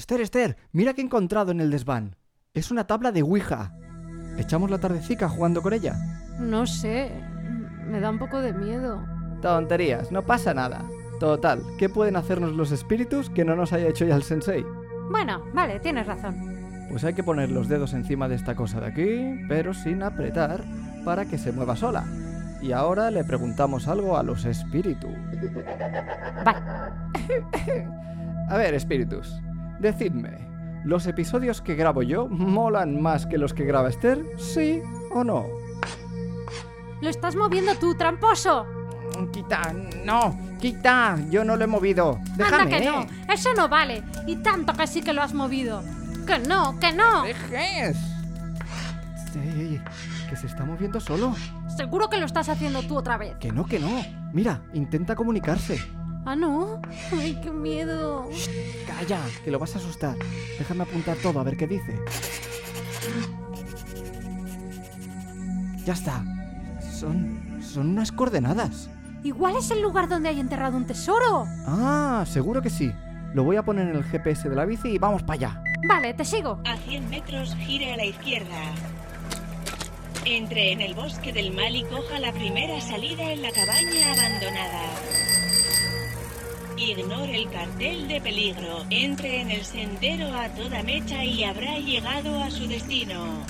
Esther, Esther, mira que he encontrado en el desván. Es una tabla de Ouija. ¿Echamos la tardecica jugando con ella? No sé. Me da un poco de miedo. Tonterías, no pasa nada. Total, ¿qué pueden hacernos los espíritus que no nos haya hecho ya el sensei? Bueno, vale, tienes razón. Pues hay que poner los dedos encima de esta cosa de aquí, pero sin apretar, para que se mueva sola. Y ahora le preguntamos algo a los espíritus. Vale. A ver, espíritus, decidme, ¿los episodios que grabo yo molan más que los que graba Esther? ¿Sí o no? ¡Lo estás moviendo tú, tramposo! Quita, no, quita, yo no lo he movido. Anda que no, eso no vale. Y tanto que sí que lo has movido. Que no, que no. ¡Dejes! Sí, que se está moviendo solo. Seguro que lo estás haciendo tú otra vez. Que no, que no. Mira, intenta comunicarse. Ah, no. Ay, qué miedo. Calla, que lo vas a asustar. Déjame apuntar todo a ver qué dice. Ya está. Son. son unas coordenadas. Igual es el lugar donde hay enterrado un tesoro. Ah, seguro que sí. Lo voy a poner en el GPS de la bici y vamos para allá. Vale, te sigo. A 100 metros gire a la izquierda. Entre en el bosque del mal y coja la primera salida en la cabaña abandonada. Ignore el cartel de peligro. Entre en el sendero a toda mecha y habrá llegado a su destino.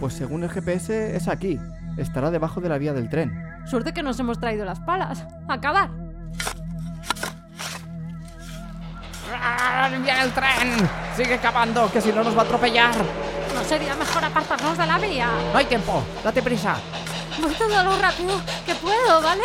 Pues según el GPS es aquí. Estará debajo de la vía del tren. Suerte que nos hemos traído las palas. ¡Acabar! ¡Viene el tren! ¡Sigue cavando, que si no nos va a atropellar! ¿No sería mejor apartarnos de la vía? ¡No hay tiempo! ¡Date prisa! Voy todo lo rápido que puedo, ¿vale?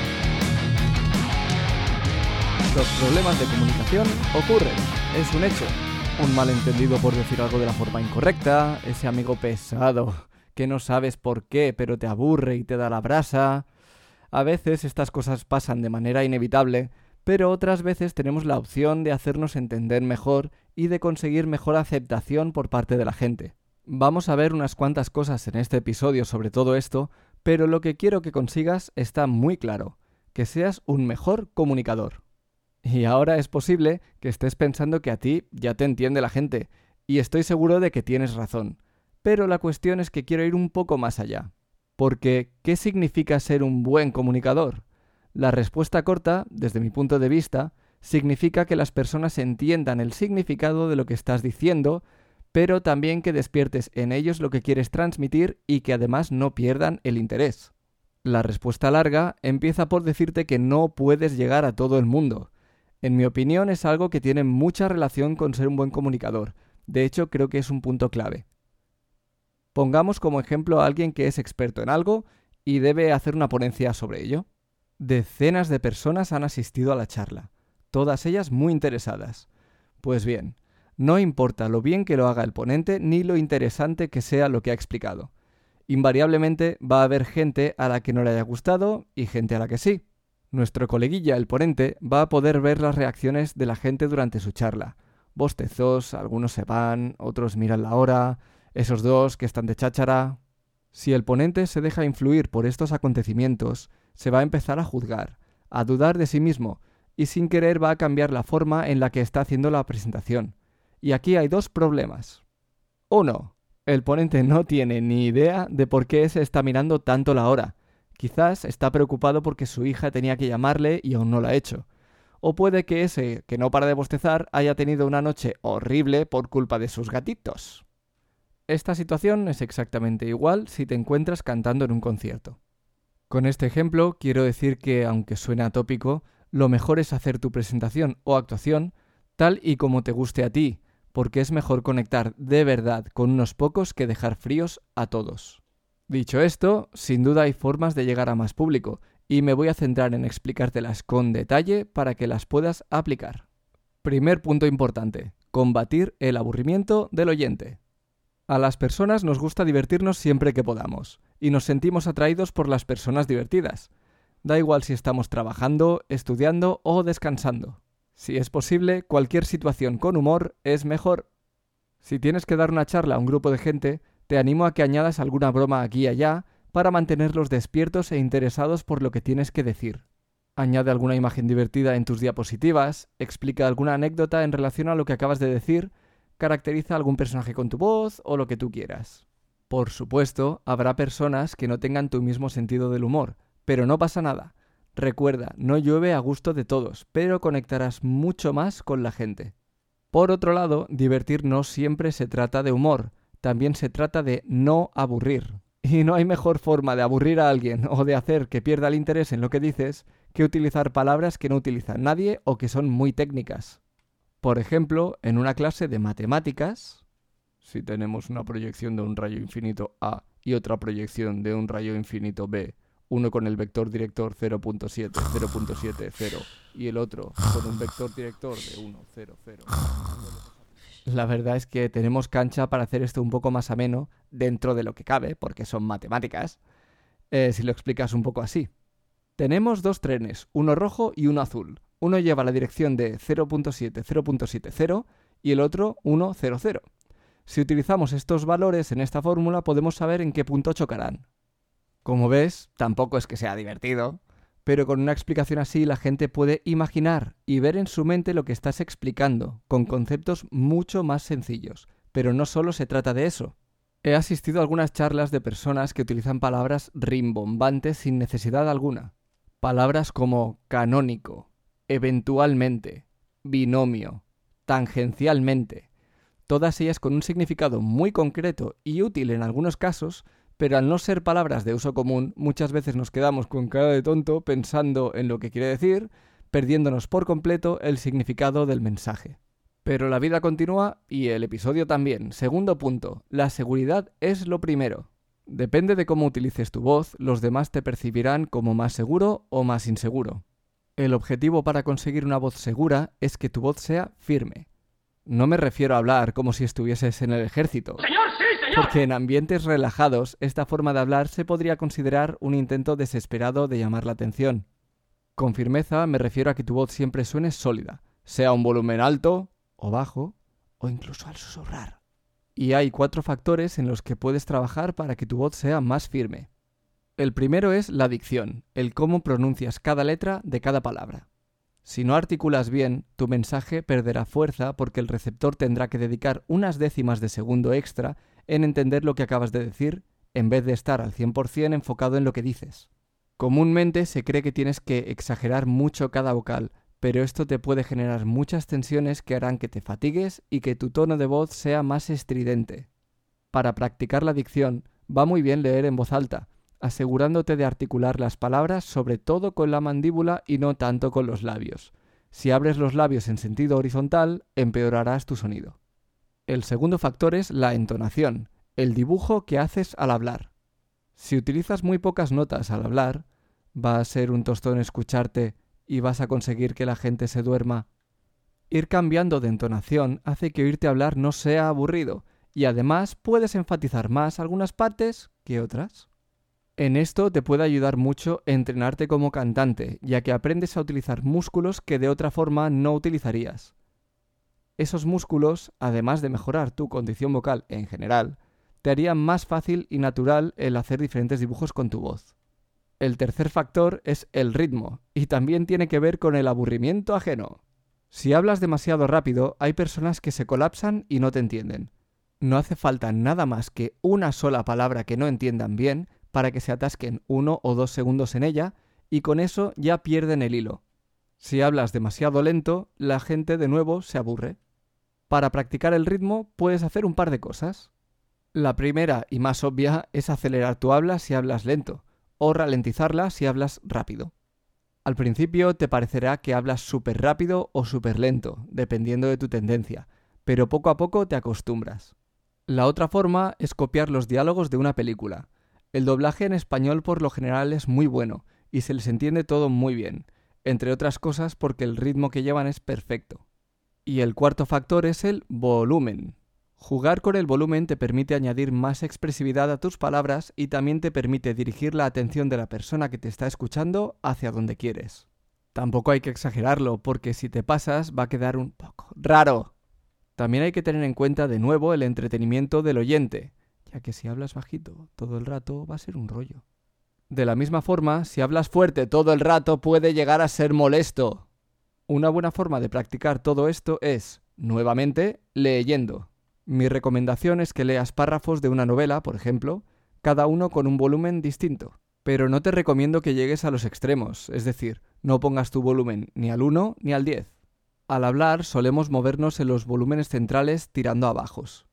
Los problemas de comunicación ocurren, es un hecho. Un malentendido por decir algo de la forma incorrecta, ese amigo pesado, que no sabes por qué, pero te aburre y te da la brasa. A veces estas cosas pasan de manera inevitable, pero otras veces tenemos la opción de hacernos entender mejor y de conseguir mejor aceptación por parte de la gente. Vamos a ver unas cuantas cosas en este episodio sobre todo esto, pero lo que quiero que consigas está muy claro, que seas un mejor comunicador. Y ahora es posible que estés pensando que a ti ya te entiende la gente, y estoy seguro de que tienes razón. Pero la cuestión es que quiero ir un poco más allá. Porque, ¿qué significa ser un buen comunicador? La respuesta corta, desde mi punto de vista, significa que las personas entiendan el significado de lo que estás diciendo, pero también que despiertes en ellos lo que quieres transmitir y que además no pierdan el interés. La respuesta larga empieza por decirte que no puedes llegar a todo el mundo. En mi opinión es algo que tiene mucha relación con ser un buen comunicador. De hecho, creo que es un punto clave. Pongamos como ejemplo a alguien que es experto en algo y debe hacer una ponencia sobre ello. Decenas de personas han asistido a la charla, todas ellas muy interesadas. Pues bien, no importa lo bien que lo haga el ponente ni lo interesante que sea lo que ha explicado. Invariablemente va a haber gente a la que no le haya gustado y gente a la que sí. Nuestro coleguilla, el ponente, va a poder ver las reacciones de la gente durante su charla. Bostezos, algunos se van, otros miran la hora, esos dos que están de cháchara. Si el ponente se deja influir por estos acontecimientos, se va a empezar a juzgar, a dudar de sí mismo, y sin querer va a cambiar la forma en la que está haciendo la presentación. Y aquí hay dos problemas. Uno, el ponente no tiene ni idea de por qué se está mirando tanto la hora. Quizás está preocupado porque su hija tenía que llamarle y aún no lo ha hecho. O puede que ese, que no para de bostezar, haya tenido una noche horrible por culpa de sus gatitos. Esta situación es exactamente igual si te encuentras cantando en un concierto. Con este ejemplo quiero decir que, aunque suene atópico, lo mejor es hacer tu presentación o actuación tal y como te guste a ti, porque es mejor conectar de verdad con unos pocos que dejar fríos a todos. Dicho esto, sin duda hay formas de llegar a más público, y me voy a centrar en explicártelas con detalle para que las puedas aplicar. Primer punto importante, combatir el aburrimiento del oyente. A las personas nos gusta divertirnos siempre que podamos, y nos sentimos atraídos por las personas divertidas. Da igual si estamos trabajando, estudiando o descansando. Si es posible, cualquier situación con humor es mejor. Si tienes que dar una charla a un grupo de gente, te animo a que añadas alguna broma aquí y allá para mantenerlos despiertos e interesados por lo que tienes que decir. Añade alguna imagen divertida en tus diapositivas, explica alguna anécdota en relación a lo que acabas de decir, caracteriza algún personaje con tu voz o lo que tú quieras. Por supuesto, habrá personas que no tengan tu mismo sentido del humor, pero no pasa nada. Recuerda, no llueve a gusto de todos, pero conectarás mucho más con la gente. Por otro lado, divertir no siempre se trata de humor, también se trata de no aburrir. Y no hay mejor forma de aburrir a alguien o de hacer que pierda el interés en lo que dices que utilizar palabras que no utiliza nadie o que son muy técnicas. Por ejemplo, en una clase de matemáticas, si tenemos una proyección de un rayo infinito A y otra proyección de un rayo infinito B, uno con el vector director 0.7, 0.70 y el otro con un vector director de 1, 0, 0 la verdad es que tenemos cancha para hacer esto un poco más ameno dentro de lo que cabe, porque son matemáticas, eh, si lo explicas un poco así. Tenemos dos trenes, uno rojo y uno azul. Uno lleva la dirección de 0.7, 0.70 y el otro 1.00. Si utilizamos estos valores en esta fórmula podemos saber en qué punto chocarán. Como ves, tampoco es que sea divertido, pero con una explicación así la gente puede imaginar y ver en su mente lo que estás explicando, con conceptos mucho más sencillos. Pero no solo se trata de eso. He asistido a algunas charlas de personas que utilizan palabras rimbombantes sin necesidad alguna. Palabras como canónico, eventualmente, binomio, tangencialmente, todas ellas con un significado muy concreto y útil en algunos casos, pero al no ser palabras de uso común, muchas veces nos quedamos con cara de tonto pensando en lo que quiere decir, perdiéndonos por completo el significado del mensaje. Pero la vida continúa y el episodio también. Segundo punto, la seguridad es lo primero. Depende de cómo utilices tu voz, los demás te percibirán como más seguro o más inseguro. El objetivo para conseguir una voz segura es que tu voz sea firme. No me refiero a hablar como si estuvieses en el ejército. Porque en ambientes relajados, esta forma de hablar se podría considerar un intento desesperado de llamar la atención. Con firmeza me refiero a que tu voz siempre suene sólida, sea un volumen alto o bajo, o incluso al susurrar. Y hay cuatro factores en los que puedes trabajar para que tu voz sea más firme. El primero es la dicción, el cómo pronuncias cada letra de cada palabra. Si no articulas bien, tu mensaje perderá fuerza porque el receptor tendrá que dedicar unas décimas de segundo extra en entender lo que acabas de decir, en vez de estar al 100% enfocado en lo que dices. Comúnmente se cree que tienes que exagerar mucho cada vocal, pero esto te puede generar muchas tensiones que harán que te fatigues y que tu tono de voz sea más estridente. Para practicar la dicción, va muy bien leer en voz alta, asegurándote de articular las palabras sobre todo con la mandíbula y no tanto con los labios. Si abres los labios en sentido horizontal, empeorarás tu sonido. El segundo factor es la entonación, el dibujo que haces al hablar. Si utilizas muy pocas notas al hablar, va a ser un tostón escucharte y vas a conseguir que la gente se duerma. Ir cambiando de entonación hace que oírte hablar no sea aburrido y además puedes enfatizar más algunas partes que otras. En esto te puede ayudar mucho entrenarte como cantante, ya que aprendes a utilizar músculos que de otra forma no utilizarías. Esos músculos, además de mejorar tu condición vocal en general, te harían más fácil y natural el hacer diferentes dibujos con tu voz. El tercer factor es el ritmo, y también tiene que ver con el aburrimiento ajeno. Si hablas demasiado rápido, hay personas que se colapsan y no te entienden. No hace falta nada más que una sola palabra que no entiendan bien para que se atasquen uno o dos segundos en ella y con eso ya pierden el hilo. Si hablas demasiado lento, la gente de nuevo se aburre. Para practicar el ritmo puedes hacer un par de cosas. La primera y más obvia es acelerar tu habla si hablas lento, o ralentizarla si hablas rápido. Al principio te parecerá que hablas súper rápido o súper lento, dependiendo de tu tendencia, pero poco a poco te acostumbras. La otra forma es copiar los diálogos de una película. El doblaje en español por lo general es muy bueno y se les entiende todo muy bien, entre otras cosas porque el ritmo que llevan es perfecto. Y el cuarto factor es el volumen. Jugar con el volumen te permite añadir más expresividad a tus palabras y también te permite dirigir la atención de la persona que te está escuchando hacia donde quieres. Tampoco hay que exagerarlo, porque si te pasas va a quedar un poco raro. También hay que tener en cuenta de nuevo el entretenimiento del oyente, ya que si hablas bajito todo el rato va a ser un rollo. De la misma forma, si hablas fuerte todo el rato puede llegar a ser molesto. Una buena forma de practicar todo esto es, nuevamente, leyendo. Mi recomendación es que leas párrafos de una novela, por ejemplo, cada uno con un volumen distinto. Pero no te recomiendo que llegues a los extremos, es decir, no pongas tu volumen ni al 1 ni al 10. Al hablar solemos movernos en los volúmenes centrales tirando a bajos.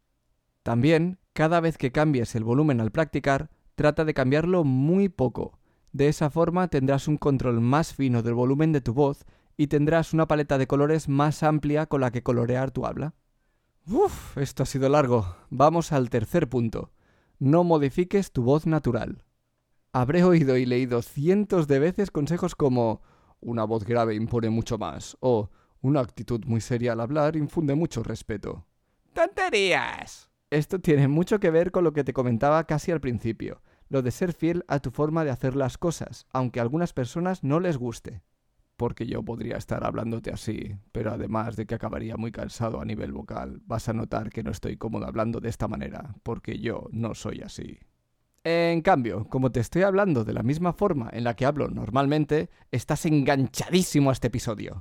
También, cada vez que cambies el volumen al practicar, trata de cambiarlo muy poco. De esa forma tendrás un control más fino del volumen de tu voz y tendrás una paleta de colores más amplia con la que colorear tu habla. Uf, esto ha sido largo. Vamos al tercer punto. No modifiques tu voz natural. Habré oído y leído cientos de veces consejos como una voz grave impone mucho más o una actitud muy seria al hablar infunde mucho respeto. ¡Tonterías! Esto tiene mucho que ver con lo que te comentaba casi al principio, lo de ser fiel a tu forma de hacer las cosas, aunque a algunas personas no les guste. Porque yo podría estar hablándote así, pero además de que acabaría muy cansado a nivel vocal, vas a notar que no estoy cómodo hablando de esta manera, porque yo no soy así. En cambio, como te estoy hablando de la misma forma en la que hablo normalmente, estás enganchadísimo a este episodio.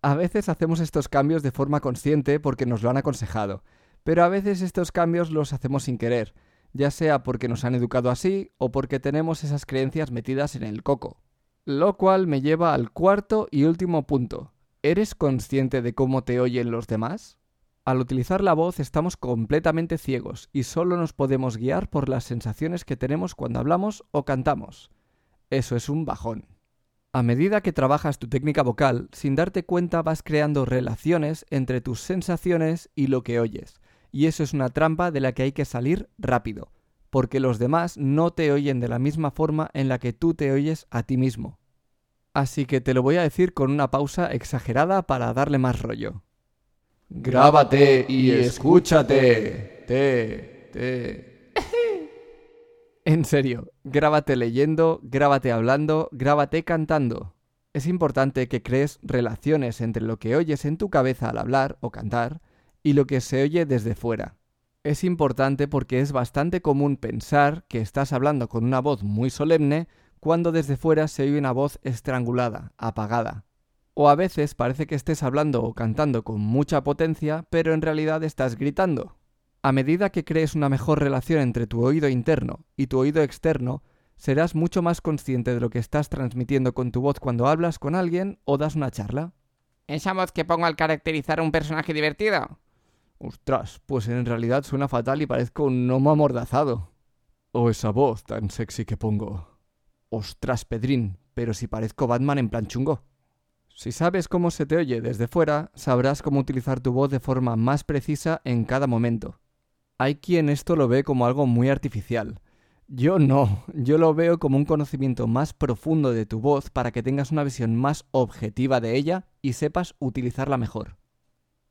A veces hacemos estos cambios de forma consciente porque nos lo han aconsejado, pero a veces estos cambios los hacemos sin querer, ya sea porque nos han educado así o porque tenemos esas creencias metidas en el coco. Lo cual me lleva al cuarto y último punto. ¿Eres consciente de cómo te oyen los demás? Al utilizar la voz estamos completamente ciegos y solo nos podemos guiar por las sensaciones que tenemos cuando hablamos o cantamos. Eso es un bajón. A medida que trabajas tu técnica vocal, sin darte cuenta vas creando relaciones entre tus sensaciones y lo que oyes, y eso es una trampa de la que hay que salir rápido, porque los demás no te oyen de la misma forma en la que tú te oyes a ti mismo. Así que te lo voy a decir con una pausa exagerada para darle más rollo. Grábate y escúchate. Te, te. en serio, grábate leyendo, grábate hablando, grábate cantando. Es importante que crees relaciones entre lo que oyes en tu cabeza al hablar o cantar y lo que se oye desde fuera. Es importante porque es bastante común pensar que estás hablando con una voz muy solemne cuando desde fuera se oye una voz estrangulada, apagada. O a veces parece que estés hablando o cantando con mucha potencia, pero en realidad estás gritando. A medida que crees una mejor relación entre tu oído interno y tu oído externo, serás mucho más consciente de lo que estás transmitiendo con tu voz cuando hablas con alguien o das una charla. ¿Esa voz que pongo al caracterizar a un personaje divertido? Ostras, pues en realidad suena fatal y parezco un gnomo amordazado. O esa voz tan sexy que pongo. Ostras, Pedrín, pero si parezco Batman en plan chungo. Si sabes cómo se te oye desde fuera, sabrás cómo utilizar tu voz de forma más precisa en cada momento. Hay quien esto lo ve como algo muy artificial. Yo no, yo lo veo como un conocimiento más profundo de tu voz para que tengas una visión más objetiva de ella y sepas utilizarla mejor.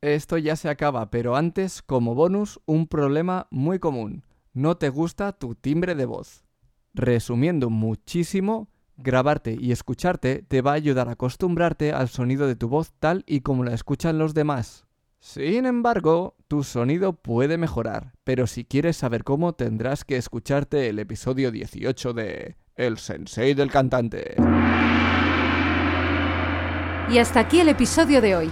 Esto ya se acaba, pero antes, como bonus, un problema muy común. No te gusta tu timbre de voz. Resumiendo muchísimo, Grabarte y escucharte te va a ayudar a acostumbrarte al sonido de tu voz tal y como la escuchan los demás. Sin embargo, tu sonido puede mejorar, pero si quieres saber cómo tendrás que escucharte el episodio 18 de El Sensei del Cantante. Y hasta aquí el episodio de hoy.